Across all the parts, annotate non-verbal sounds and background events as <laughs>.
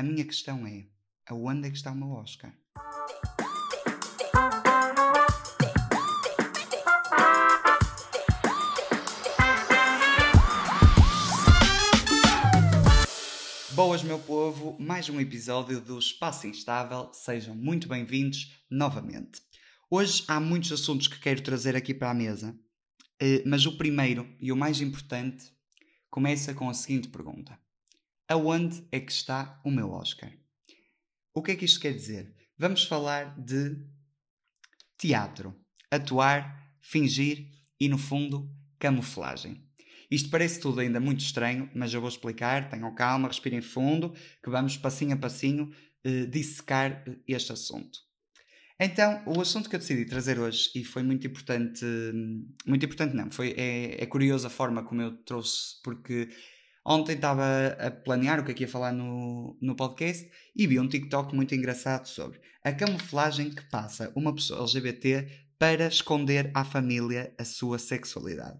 A minha questão é: aonde é que está o meu Oscar? Boas, meu povo, mais um episódio do Espaço Instável. Sejam muito bem-vindos novamente. Hoje há muitos assuntos que quero trazer aqui para a mesa, eh, mas o primeiro e o mais importante começa com a seguinte pergunta: Aonde é que está o meu Oscar? O que é que isto quer dizer? Vamos falar de teatro, atuar, fingir e, no fundo, camuflagem. Isto parece tudo ainda muito estranho, mas eu vou explicar. Tenham calma, respirem fundo, que vamos passinho a passinho eh, dissecar eh, este assunto. Então, o assunto que eu decidi trazer hoje, e foi muito importante, muito importante não, foi, é, é curiosa a forma como eu trouxe, porque ontem estava a planear o que é que ia falar no, no podcast e vi um TikTok muito engraçado sobre a camuflagem que passa uma pessoa LGBT para esconder à família a sua sexualidade.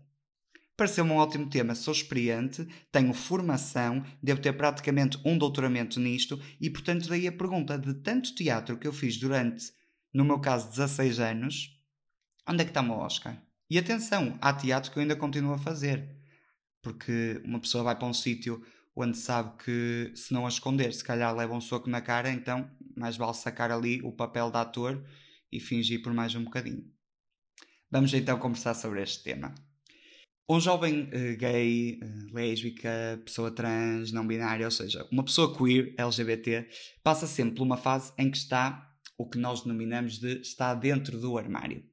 Pareceu-me um ótimo tema. Sou experiente, tenho formação, devo ter praticamente um doutoramento nisto e, portanto, daí a pergunta de tanto teatro que eu fiz durante no meu caso 16 anos, onde é que está o Oscar? E atenção, há teatro que eu ainda continuo a fazer. Porque uma pessoa vai para um sítio onde sabe que se não a esconder, se calhar leva um soco na cara, então mais vale sacar ali o papel de ator e fingir por mais um bocadinho. Vamos então conversar sobre este tema. Um jovem uh, gay, uh, lésbica, pessoa trans, não binária, ou seja, uma pessoa queer, LGBT, passa sempre por uma fase em que está o que nós denominamos de está dentro do armário.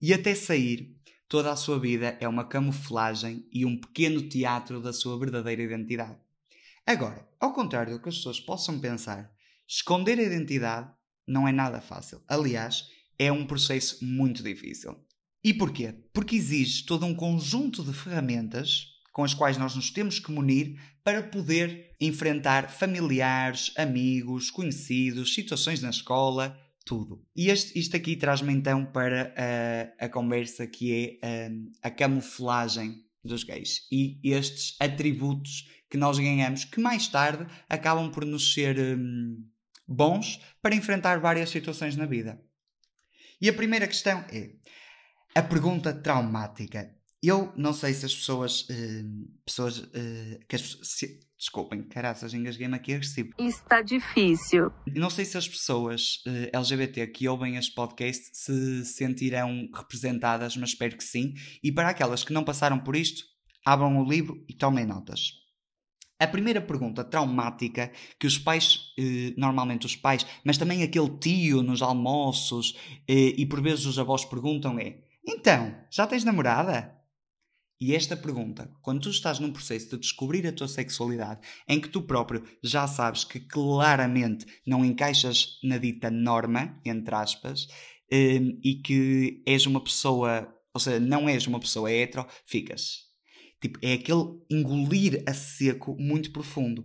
E até sair, toda a sua vida é uma camuflagem e um pequeno teatro da sua verdadeira identidade. Agora, ao contrário do que as pessoas possam pensar, esconder a identidade não é nada fácil. Aliás, é um processo muito difícil. E porquê? Porque exige todo um conjunto de ferramentas com as quais nós nos temos que munir para poder enfrentar familiares, amigos, conhecidos, situações na escola, tudo. E este, isto aqui traz-me então para a, a conversa que é um, a camuflagem dos gays e estes atributos que nós ganhamos que mais tarde acabam por nos ser um, bons para enfrentar várias situações na vida. E a primeira questão é a pergunta traumática. Eu não sei se as pessoas. Uh, pessoas uh, que as, se, desculpem, caraças, engasguei-me aqui agressivo. Isso está difícil. Não sei se as pessoas uh, eh, LGBT que ouvem este podcast se sentirão representadas, mas espero que sim. E para aquelas que não passaram por isto, abram o livro e tomem notas. A primeira pergunta traumática que os pais, normalmente os pais, mas também aquele tio nos almoços e por vezes os avós perguntam é: Então, já tens namorada? E esta pergunta, quando tu estás num processo de descobrir a tua sexualidade, em que tu próprio já sabes que claramente não encaixas na dita norma, entre aspas, hum, e que és uma pessoa, ou seja, não és uma pessoa hetero, ficas. Tipo, é aquele engolir a seco muito profundo.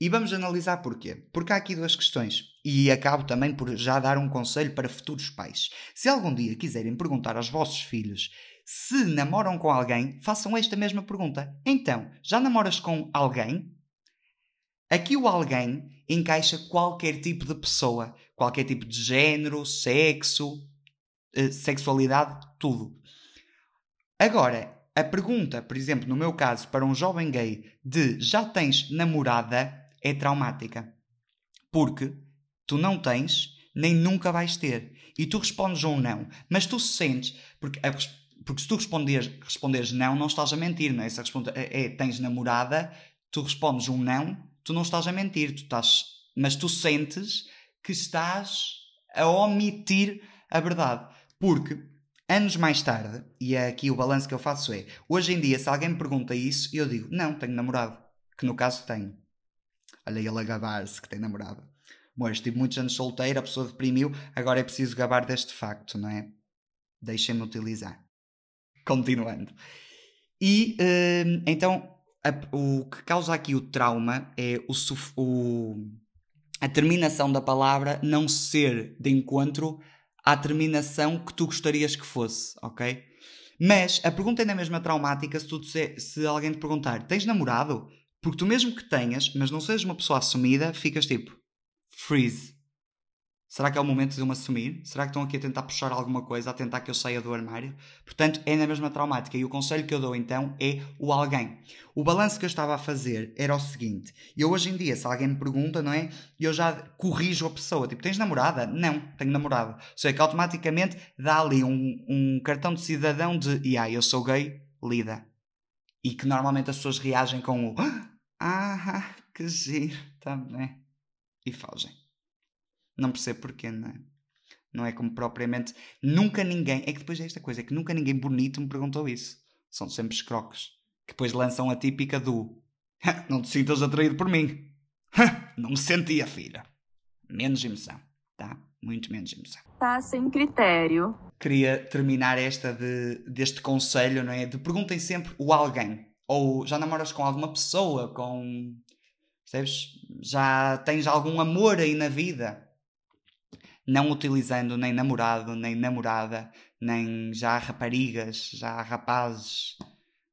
E vamos analisar porquê. Porque há aqui duas questões. E acabo também por já dar um conselho para futuros pais. Se algum dia quiserem perguntar aos vossos filhos se namoram com alguém, façam esta mesma pergunta. Então, já namoras com alguém? Aqui o alguém encaixa qualquer tipo de pessoa, qualquer tipo de género, sexo, eh, sexualidade, tudo. Agora, a pergunta, por exemplo, no meu caso, para um jovem gay de já tens namorada é traumática. Porque tu não tens, nem nunca vais ter. E tu respondes um não. Mas tu sentes, porque a, porque se tu responderes, responderes não, não estás a mentir, não é? Se é, é tens namorada, tu respondes um não, tu não estás a mentir, tu estás, mas tu sentes que estás a omitir a verdade. Porque anos mais tarde, e é aqui o balanço que eu faço é, hoje em dia, se alguém me pergunta isso, eu digo, não, tenho namorado. Que no caso tenho. Olha ele a gabar-se que tem namorado. Bom, estive muitos anos solteiro, a pessoa deprimiu, agora é preciso gabar deste facto, não é? Deixem-me utilizar. Continuando. E uh, então a, o que causa aqui o trauma é o, o, a terminação da palavra não ser de encontro à terminação que tu gostarias que fosse, ok? Mas a pergunta ainda é mesmo traumática se, tu disser, se alguém te perguntar: tens namorado? Porque tu mesmo que tenhas, mas não sejas uma pessoa assumida, ficas tipo: freeze. Será que é o momento de eu me assumir? Será que estão aqui a tentar puxar alguma coisa, a tentar que eu saia do armário? Portanto, é na mesma traumática. E o conselho que eu dou então é o alguém. O balanço que eu estava a fazer era o seguinte: eu hoje em dia, se alguém me pergunta, não é? Eu já corrijo a pessoa. Tipo, tens namorada? Não, tenho namorada. Ou seja, que automaticamente dá ali um, um cartão de cidadão de, yeah, eu sou gay, lida. E que normalmente as pessoas reagem com o, ah, que giro, também. E fogem. Não percebo porquê, não é? Não é como propriamente. Nunca ninguém. É que depois é esta coisa, é que nunca ninguém bonito me perguntou isso. São sempre escroques. Que depois lançam a típica do. não te sintas atraído por mim. <laughs> não me sentia, filha. Menos emoção, tá? Muito menos emoção. Tá sem critério. Queria terminar esta de, deste conselho, não é? De perguntem sempre o alguém. Ou já namoras com alguma pessoa, com. Percebes? Já tens algum amor aí na vida não utilizando nem namorado, nem namorada, nem já raparigas, já rapazes.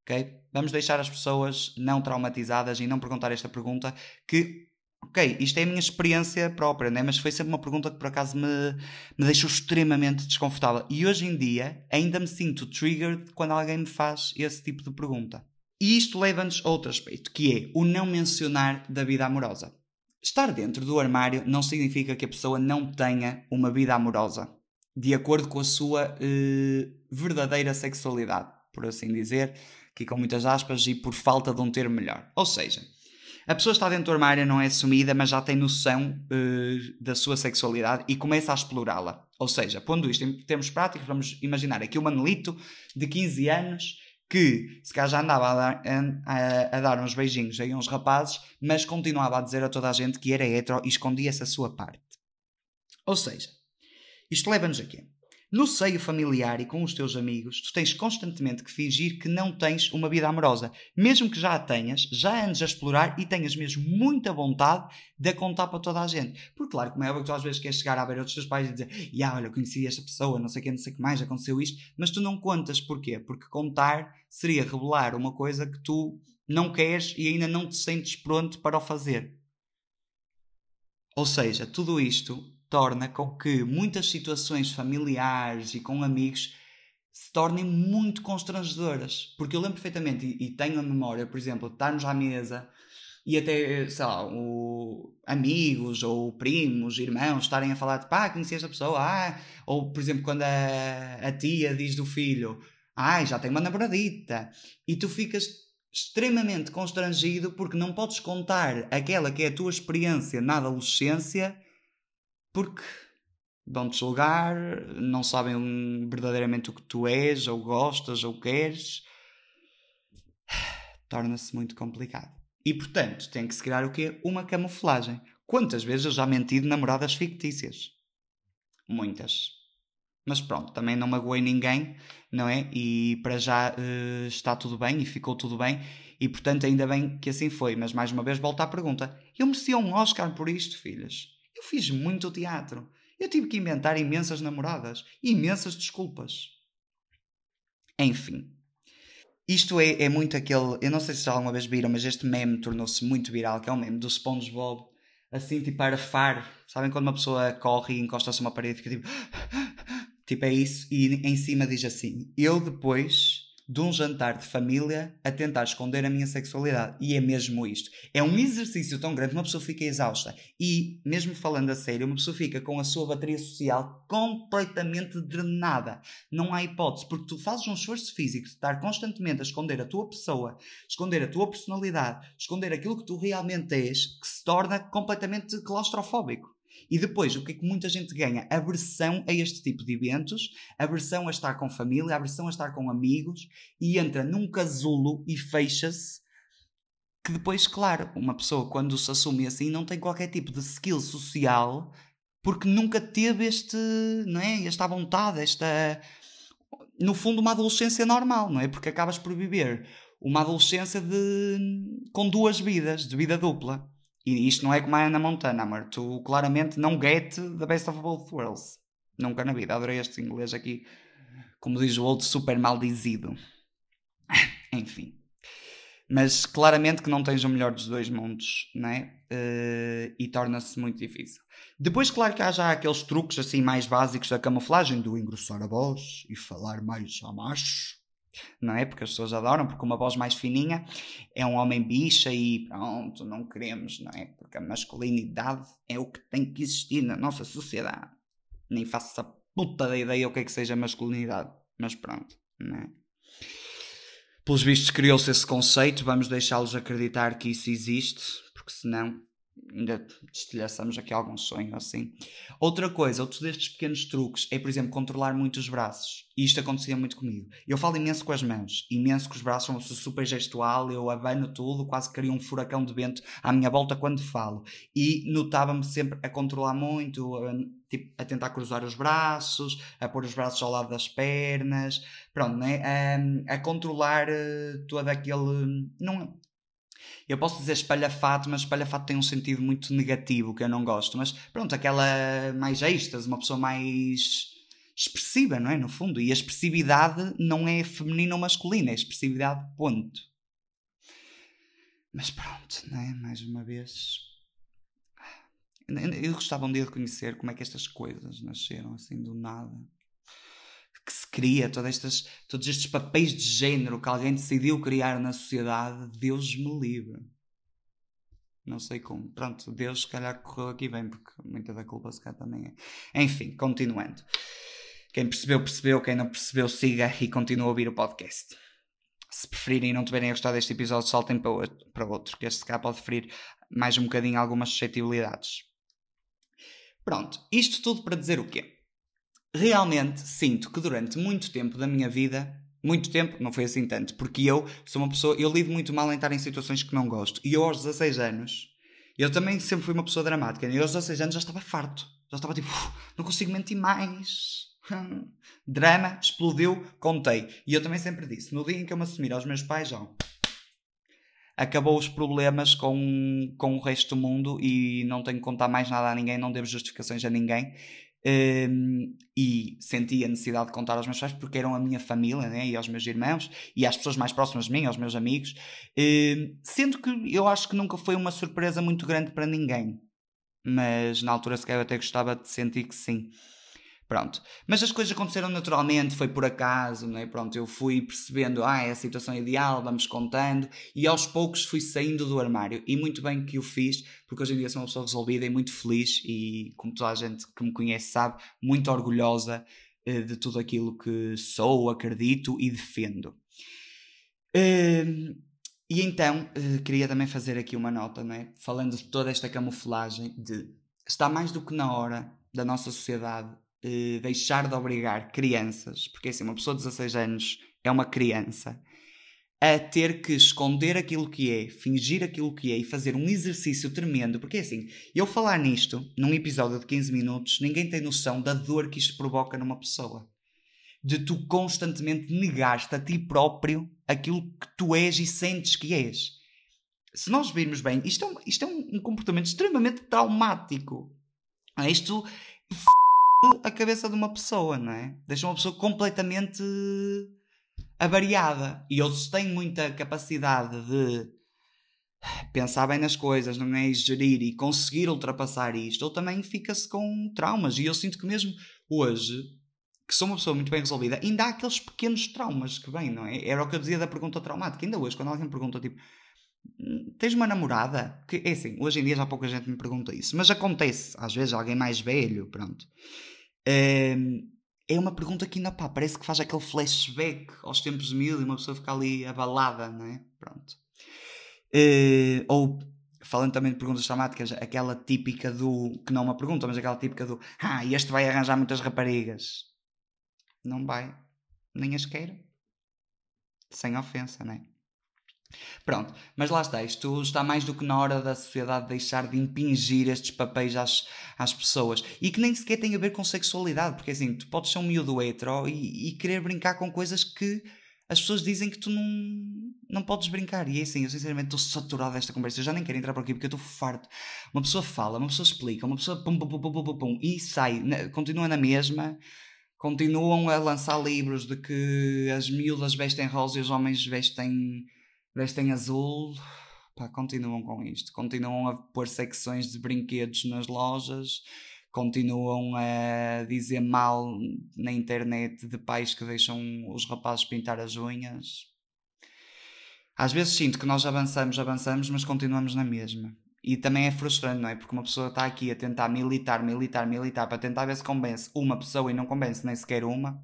ok? Vamos deixar as pessoas não traumatizadas e não perguntar esta pergunta que, ok, isto é a minha experiência própria, né? mas foi sempre uma pergunta que por acaso me, me deixou extremamente desconfortável. E hoje em dia ainda me sinto triggered quando alguém me faz esse tipo de pergunta. E isto leva-nos a outro aspecto, que é o não mencionar da vida amorosa. Estar dentro do armário não significa que a pessoa não tenha uma vida amorosa, de acordo com a sua eh, verdadeira sexualidade, por assim dizer, aqui com muitas aspas e por falta de um termo melhor. Ou seja, a pessoa está dentro do armário, não é assumida, mas já tem noção eh, da sua sexualidade e começa a explorá-la. Ou seja, pondo isto em termos práticos, vamos imaginar aqui o Manelito de 15 anos que se calhar já andava a dar, a, a dar uns beijinhos aí uns rapazes, mas continuava a dizer a toda a gente que era hetero e escondia essa sua parte. Ou seja, isto leva-nos aqui. No seio familiar e com os teus amigos, tu tens constantemente que fingir que não tens uma vida amorosa. Mesmo que já a tenhas, já andes a explorar e tenhas mesmo muita vontade de a contar para toda a gente. Porque, claro, como é óbvio que tu às vezes queres chegar a ver outros teus pais e dizer Ya, olha, conheci esta pessoa, não sei o que, não sei o que mais, aconteceu isto. Mas tu não contas. Porquê? Porque contar seria revelar uma coisa que tu não queres e ainda não te sentes pronto para o fazer. Ou seja, tudo isto torna com que muitas situações familiares e com amigos se tornem muito constrangedoras. Porque eu lembro perfeitamente, e, e tenho a memória, por exemplo, de estarmos à mesa e até, sei lá, o, amigos ou primos, irmãos estarem a falar de pá, conheci esta pessoa, ah, ou por exemplo, quando a, a tia diz do filho, ah, já tem uma namoradita, e tu ficas extremamente constrangido porque não podes contar aquela que é a tua experiência na adolescência porque vão-te julgar, não sabem verdadeiramente o que tu és, ou gostas, ou queres. <sighs> Torna-se muito complicado. E portanto, tem que se criar o quê? Uma camuflagem. Quantas vezes eu já menti de namoradas fictícias? Muitas. Mas pronto, também não magoei ninguém, não é? E para já uh, está tudo bem e ficou tudo bem. E portanto, ainda bem que assim foi. Mas mais uma vez, volta à pergunta: eu merecia um Oscar por isto, filhas? Eu fiz muito teatro. Eu tive que inventar imensas namoradas, imensas desculpas. Enfim. Isto é, é muito aquele. Eu não sei se já alguma vez viram, mas este meme tornou-se muito viral, que é um meme do SpongeBob, assim tipo a arfar. Sabem quando uma pessoa corre e encosta-se a uma parede e fica tipo. <gasps> tipo é isso, e em cima diz assim: Eu depois de um jantar de família a tentar esconder a minha sexualidade. E é mesmo isto. É um exercício tão grande uma pessoa fica exausta. E, mesmo falando a sério, uma pessoa fica com a sua bateria social completamente drenada. Não há hipótese, porque tu fazes um esforço físico de estar constantemente a esconder a tua pessoa, esconder a tua personalidade, esconder aquilo que tu realmente és, que se torna completamente claustrofóbico. E depois, o que é que muita gente ganha? Aversão a este tipo de eventos, aversão a estar com família, aversão a estar com amigos e entra num casulo e fecha-se. Que depois, claro, uma pessoa quando se assume assim não tem qualquer tipo de skill social porque nunca teve este, não é? Esta vontade, esta. No fundo, uma adolescência normal, não é? Porque acabas por viver uma adolescência de... com duas vidas, de vida dupla. E isto não é como a Ana Montana, amor. Tu claramente não get the best of both worlds. Nunca na vida. Adorei este inglês aqui. Como diz o outro, super maldizido. <laughs> Enfim. Mas claramente que não tens o melhor dos dois mundos, né? Uh, e torna-se muito difícil. Depois, claro que há já aqueles truques assim mais básicos da camuflagem, do engrossar a voz e falar mais a macho, não é? Porque as pessoas adoram, porque uma voz mais fininha é um homem bicha e pronto, não queremos, não é? Porque a masculinidade é o que tem que existir na nossa sociedade. Nem faço essa puta da ideia o que é que seja masculinidade, mas pronto, não é? Pelos vistos criou-se esse conceito, vamos deixá-los acreditar que isso existe, porque senão ainda destilhaçamos aqui algum sonho assim. Outra coisa, outros destes pequenos truques é, por exemplo, controlar muito os braços. E isto acontecia muito comigo. Eu falo imenso com as mãos, imenso com os braços, sou super gestual, eu abano tudo, quase crio um furacão de vento à minha volta quando falo. E notava-me sempre a controlar muito, a, tipo, a tentar cruzar os braços, a pôr os braços ao lado das pernas, pronto, né? a, a controlar uh, todo aquele. Não, eu posso dizer espalhafato, mas espalhafato tem um sentido muito negativo que eu não gosto. Mas pronto, aquela mais extras, uma pessoa mais expressiva, não é? No fundo. E a expressividade não é feminina ou masculina, é expressividade, ponto. Mas pronto, não é? Mais uma vez. Eu gostava um dia de conhecer como é que estas coisas nasceram assim do nada que se cria, todas estas, todos estes papéis de género que alguém decidiu criar na sociedade, Deus me livre. Não sei como. Pronto, Deus se calhar correu aqui bem, porque muita da culpa se calhar também é. Enfim, continuando. Quem percebeu, percebeu. Quem não percebeu, siga e continue a ouvir o podcast. Se preferirem e não tiverem gostado deste episódio, saltem para outro, para outro que este cá pode ferir mais um bocadinho algumas suscetibilidades. Pronto, isto tudo para dizer o quê? Realmente sinto que durante muito tempo da minha vida, muito tempo, não foi assim tanto, porque eu sou uma pessoa, eu lido muito mal em estar em situações que não gosto. E eu aos 16 anos, eu também sempre fui uma pessoa dramática, e aos 16 anos já estava farto. Já estava tipo, não consigo mentir mais. <laughs> Drama, explodiu, contei. E eu também sempre disse, no dia em que eu me assumir aos meus pais, já acabou os problemas com, com o resto do mundo e não tenho que contar mais nada a ninguém, não devo justificações a ninguém. Um, e senti a necessidade de contar aos meus pais porque eram a minha família né, e aos meus irmãos e às pessoas mais próximas de mim, aos meus amigos, um, sendo que eu acho que nunca foi uma surpresa muito grande para ninguém, mas na altura sequer eu até gostava de sentir que sim. Pronto. Mas as coisas aconteceram naturalmente, foi por acaso, não é? Pronto, eu fui percebendo, ah, é a situação ideal, vamos contando, e aos poucos fui saindo do armário. E muito bem que o fiz, porque hoje em dia sou uma pessoa resolvida e muito feliz, e como toda a gente que me conhece sabe, muito orgulhosa eh, de tudo aquilo que sou, acredito e defendo. Uh, e então, uh, queria também fazer aqui uma nota, não é? Falando de toda esta camuflagem de está mais do que na hora da nossa sociedade eh, deixar de obrigar crianças, porque assim, uma pessoa de 16 anos é uma criança, a ter que esconder aquilo que é, fingir aquilo que é e fazer um exercício tremendo, porque assim, eu falar nisto num episódio de 15 minutos, ninguém tem noção da dor que isto provoca numa pessoa. De tu constantemente negaste a ti próprio aquilo que tu és e sentes que és. Se nós virmos bem, isto é um, isto é um comportamento extremamente traumático. Isto a cabeça de uma pessoa, não é? Deixa uma pessoa completamente avariada. E outros têm muita capacidade de pensar bem nas coisas, não é? E gerir e conseguir ultrapassar isto, ou também fica-se com traumas. E eu sinto que mesmo hoje, que sou uma pessoa muito bem resolvida, ainda há aqueles pequenos traumas que vêm, não é? Era o que eu dizia da pergunta traumática. Ainda hoje, quando alguém me pergunta, tipo, tens uma namorada? Que é assim, hoje em dia já pouca gente me pergunta isso, mas acontece, às vezes, alguém mais velho, pronto. Um, é uma pergunta que ainda pá, parece que faz aquele flashback aos tempos de mil e uma pessoa fica ali abalada, não é? Pronto. Uh, ou, falando também de perguntas temáticas, aquela típica do, que não é uma pergunta, mas aquela típica do, ah, este vai arranjar muitas raparigas. Não vai, nem as quero. Sem ofensa, não é? Pronto, mas lá está, isto está mais do que na hora da sociedade deixar de impingir estes papéis às, às pessoas e que nem sequer tem a ver com sexualidade, porque assim, tu podes ser um miúdo hetero e, e querer brincar com coisas que as pessoas dizem que tu não, não podes brincar. E é assim, eu sinceramente estou saturado desta conversa. Eu já nem quero entrar por aqui porque eu estou farto. Uma pessoa fala, uma pessoa explica, uma pessoa pum, pum, pum, pum, pum, pum, e sai, continua na mesma. Continuam a lançar livros de que as miúdas vestem rosa e os homens vestem vestem azul, pá, continuam com isto. Continuam a pôr secções de brinquedos nas lojas, continuam a dizer mal na internet de pais que deixam os rapazes pintar as unhas. Às vezes sinto que nós avançamos, avançamos, mas continuamos na mesma. E também é frustrante, não é? Porque uma pessoa está aqui a tentar militar, militar, militar para tentar ver se convence uma pessoa e não convence nem sequer uma.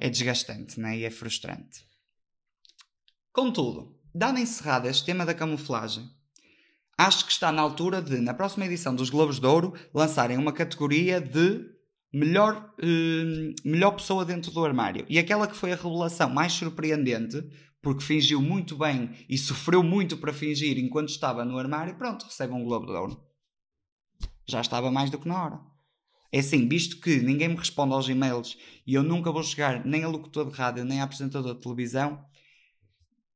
É desgastante, não é? E é frustrante. Contudo, dado encerrado este tema da camuflagem, acho que está na altura de, na próxima edição dos Globos de Ouro, lançarem uma categoria de melhor, eh, melhor pessoa dentro do armário. E aquela que foi a revelação mais surpreendente, porque fingiu muito bem e sofreu muito para fingir enquanto estava no armário, pronto, recebe um Globo de Ouro. Já estava mais do que na hora. É assim, visto que ninguém me responde aos e-mails e eu nunca vou chegar nem a locutor de rádio nem a apresentador de televisão,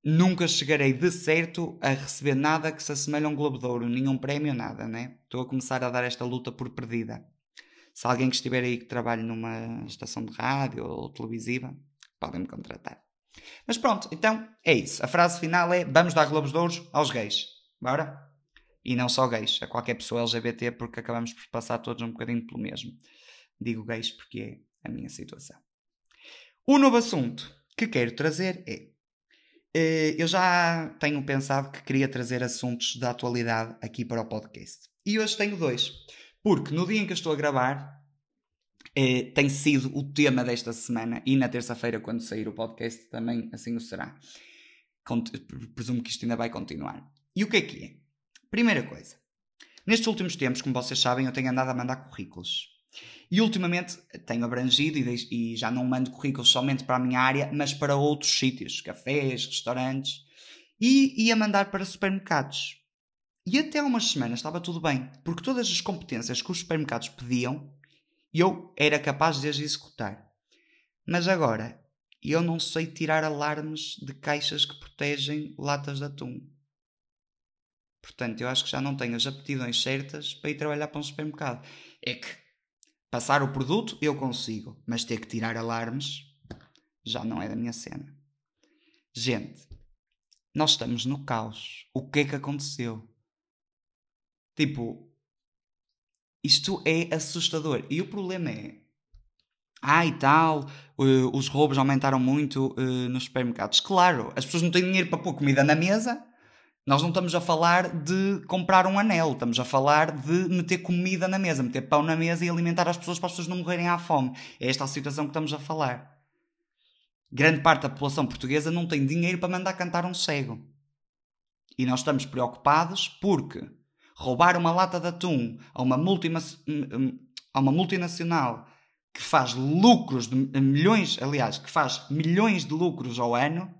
nunca chegarei de certo a receber nada que se assemelhe a um Globo de Ouro, nenhum prémio, nada, né? Estou a começar a dar esta luta por perdida. Se alguém que estiver aí que trabalhe numa estação de rádio ou televisiva, podem me contratar. Mas pronto, então é isso. A frase final é: vamos dar Globos de Ouro aos gays. Bora? E não só gays, a qualquer pessoa LGBT, porque acabamos por passar todos um bocadinho pelo mesmo. Digo gays porque é a minha situação. O novo assunto que quero trazer é eu já tenho pensado que queria trazer assuntos da atualidade aqui para o podcast. E hoje tenho dois. Porque no dia em que eu estou a gravar, eh, tem sido o tema desta semana e na terça-feira, quando sair o podcast, também assim o será. Presumo que isto ainda vai continuar. E o que é que é? Primeira coisa. Nestes últimos tempos, como vocês sabem, eu tenho andado a mandar currículos. E ultimamente tenho abrangido e, e, já não mando currículos somente para a minha área, mas para outros sítios, cafés, restaurantes, e ia mandar para supermercados. E até umas semanas estava tudo bem, porque todas as competências que os supermercados pediam, eu era capaz de as executar. Mas agora, eu não sei tirar alarmes de caixas que protegem latas de atum. Portanto, eu acho que já não tenho as aptidões certas para ir trabalhar para um supermercado. É que Passar o produto eu consigo, mas ter que tirar alarmes já não é da minha cena. Gente, nós estamos no caos. O que é que aconteceu? Tipo, isto é assustador. E o problema é. Ah, e tal, uh, os roubos aumentaram muito uh, nos supermercados. Claro, as pessoas não têm dinheiro para pôr comida na mesa nós não estamos a falar de comprar um anel, estamos a falar de meter comida na mesa, meter pão na mesa e alimentar as pessoas para as pessoas não morrerem à fome. É esta a situação que estamos a falar. Grande parte da população portuguesa não tem dinheiro para mandar cantar um cego. E nós estamos preocupados porque roubar uma lata de atum a uma, a uma multinacional que faz lucros de milhões, aliás, que faz milhões de lucros ao ano,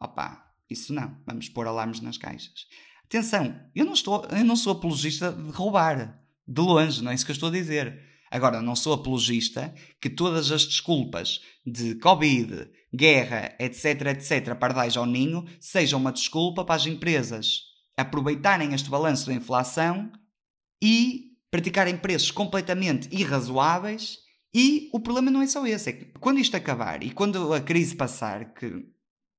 opá, isso não. Vamos pôr alarmes nas caixas. Atenção, eu não, estou, eu não sou apologista de roubar. De longe, não é isso que eu estou a dizer. Agora, não sou apologista que todas as desculpas de Covid, guerra, etc, etc, pardais ao ninho, sejam uma desculpa para as empresas aproveitarem este balanço da inflação e praticarem preços completamente irrazoáveis. E o problema não é só esse, é que quando isto acabar e quando a crise passar, que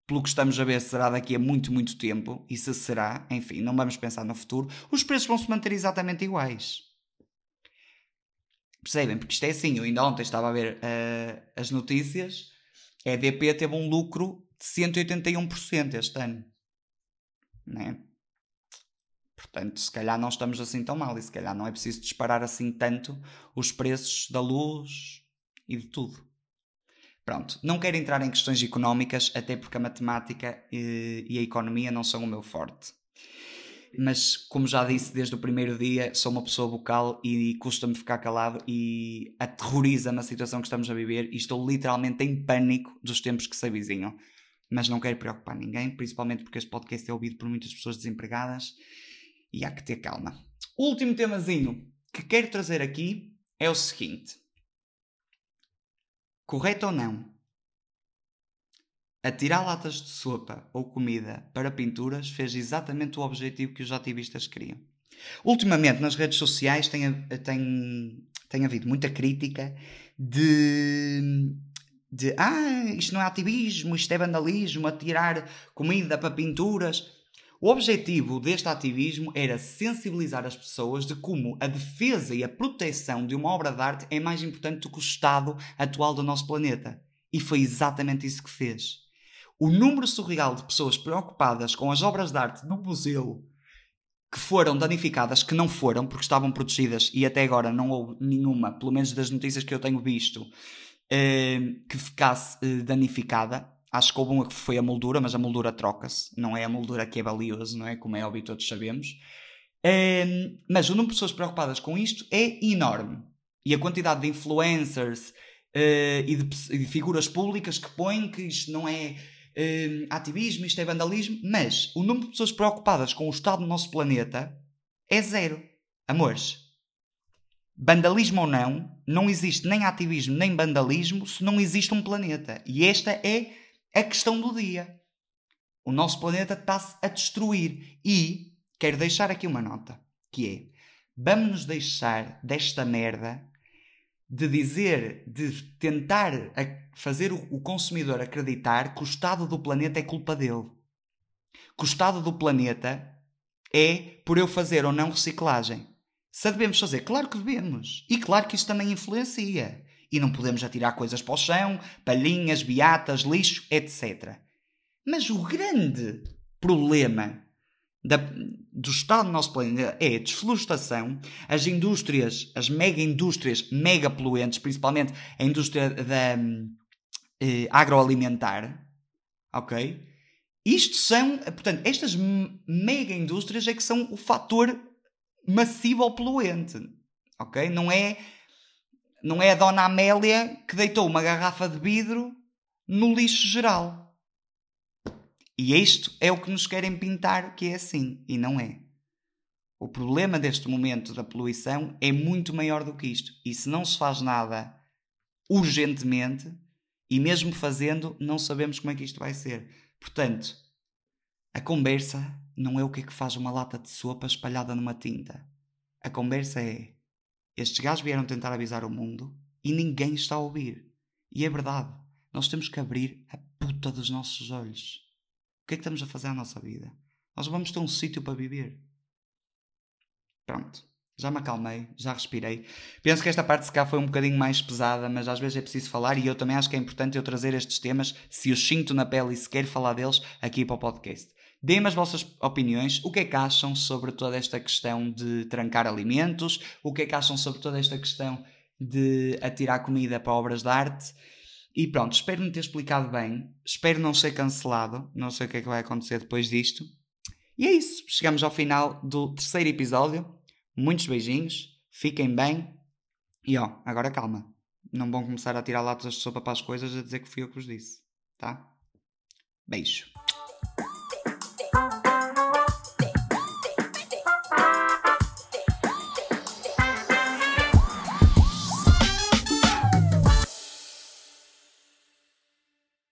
pelo que estamos a ver, será daqui a muito, muito tempo, e se será, enfim, não vamos pensar no futuro, os preços vão se manter exatamente iguais. Percebem? Porque isto é assim, eu ainda ontem estava a ver uh, as notícias, a EDP teve um lucro de 181% este ano. Né? Portanto, se calhar não estamos assim tão mal, e se calhar não é preciso disparar assim tanto os preços da luz e de tudo. Pronto, não quero entrar em questões económicas, até porque a matemática e, e a economia não são o meu forte. Mas, como já disse desde o primeiro dia, sou uma pessoa vocal e custa-me ficar calado e aterroriza-me a situação que estamos a viver e estou literalmente em pânico dos tempos que se avizinham. Mas não quero preocupar ninguém, principalmente porque este podcast é ouvido por muitas pessoas desempregadas e há que ter calma. O último temazinho que quero trazer aqui é o seguinte Correto ou não? Atirar latas de sopa ou comida para pinturas fez exatamente o objetivo que os ativistas queriam. Ultimamente, nas redes sociais, tem, tem, tem havido muita crítica de, de ah, isto não é ativismo, isto é vandalismo, atirar comida para pinturas. O objetivo deste ativismo era sensibilizar as pessoas de como a defesa e a proteção de uma obra de arte é mais importante do que o estado atual do nosso planeta. E foi exatamente isso que fez. O número surreal de pessoas preocupadas com as obras de arte no museu que foram danificadas, que não foram, porque estavam protegidas e até agora não houve nenhuma, pelo menos das notícias que eu tenho visto, eh, que ficasse eh, danificada. Acho que houve uma que foi a moldura, mas a moldura troca-se. Não é a moldura que é valioso, não é? Como é óbvio, todos sabemos. Eh, mas o número de pessoas preocupadas com isto é enorme. E a quantidade de influencers e de, de figuras públicas que põem que isto não é uh, ativismo, isto é vandalismo, mas o número de pessoas preocupadas com o estado do nosso planeta é zero. Amores, vandalismo ou não, não existe nem ativismo nem vandalismo se não existe um planeta. E esta é a questão do dia. O nosso planeta está-se a destruir. E quero deixar aqui uma nota, que é, vamos nos deixar desta merda de dizer, de tentar fazer o consumidor acreditar que o estado do planeta é culpa dele. Que o estado do planeta é por eu fazer ou não reciclagem. Se devemos fazer, claro que devemos. E claro que isso também influencia. E não podemos atirar coisas para o chão, palhinhas, beatas, lixo, etc. Mas o grande problema da, do estado do nosso planeta é a desflorestação, as indústrias, as mega indústrias mega poluentes, principalmente a indústria da eh, agroalimentar, ok? Isto são, portanto, estas mega indústrias é que são o fator massivo ao poluente, ok? Não é, não é a Dona Amélia que deitou uma garrafa de vidro no lixo geral. E isto é o que nos querem pintar que é assim, e não é. O problema deste momento da poluição é muito maior do que isto. E se não se faz nada urgentemente, e mesmo fazendo, não sabemos como é que isto vai ser. Portanto, a conversa não é o que é que faz uma lata de sopa espalhada numa tinta. A conversa é: estes gajos vieram tentar avisar o mundo e ninguém está a ouvir. E é verdade, nós temos que abrir a puta dos nossos olhos. O que é que estamos a fazer à nossa vida? Nós vamos ter um sítio para viver. Pronto. Já me acalmei, já respirei. Penso que esta parte se cá foi um bocadinho mais pesada, mas às vezes é preciso falar e eu também acho que é importante eu trazer estes temas, se os sinto na pele e se quero falar deles, aqui para o podcast. Deem-me as vossas opiniões. O que é que acham sobre toda esta questão de trancar alimentos? O que é que acham sobre toda esta questão de atirar comida para obras de arte? E pronto, espero me ter explicado bem. Espero não ser cancelado. Não sei o que é que vai acontecer depois disto. E é isso. Chegamos ao final do terceiro episódio. Muitos beijinhos. Fiquem bem. E ó, agora calma. Não vão começar a tirar latas de sopa para as coisas a dizer que fui eu que vos disse. Tá? Beijo.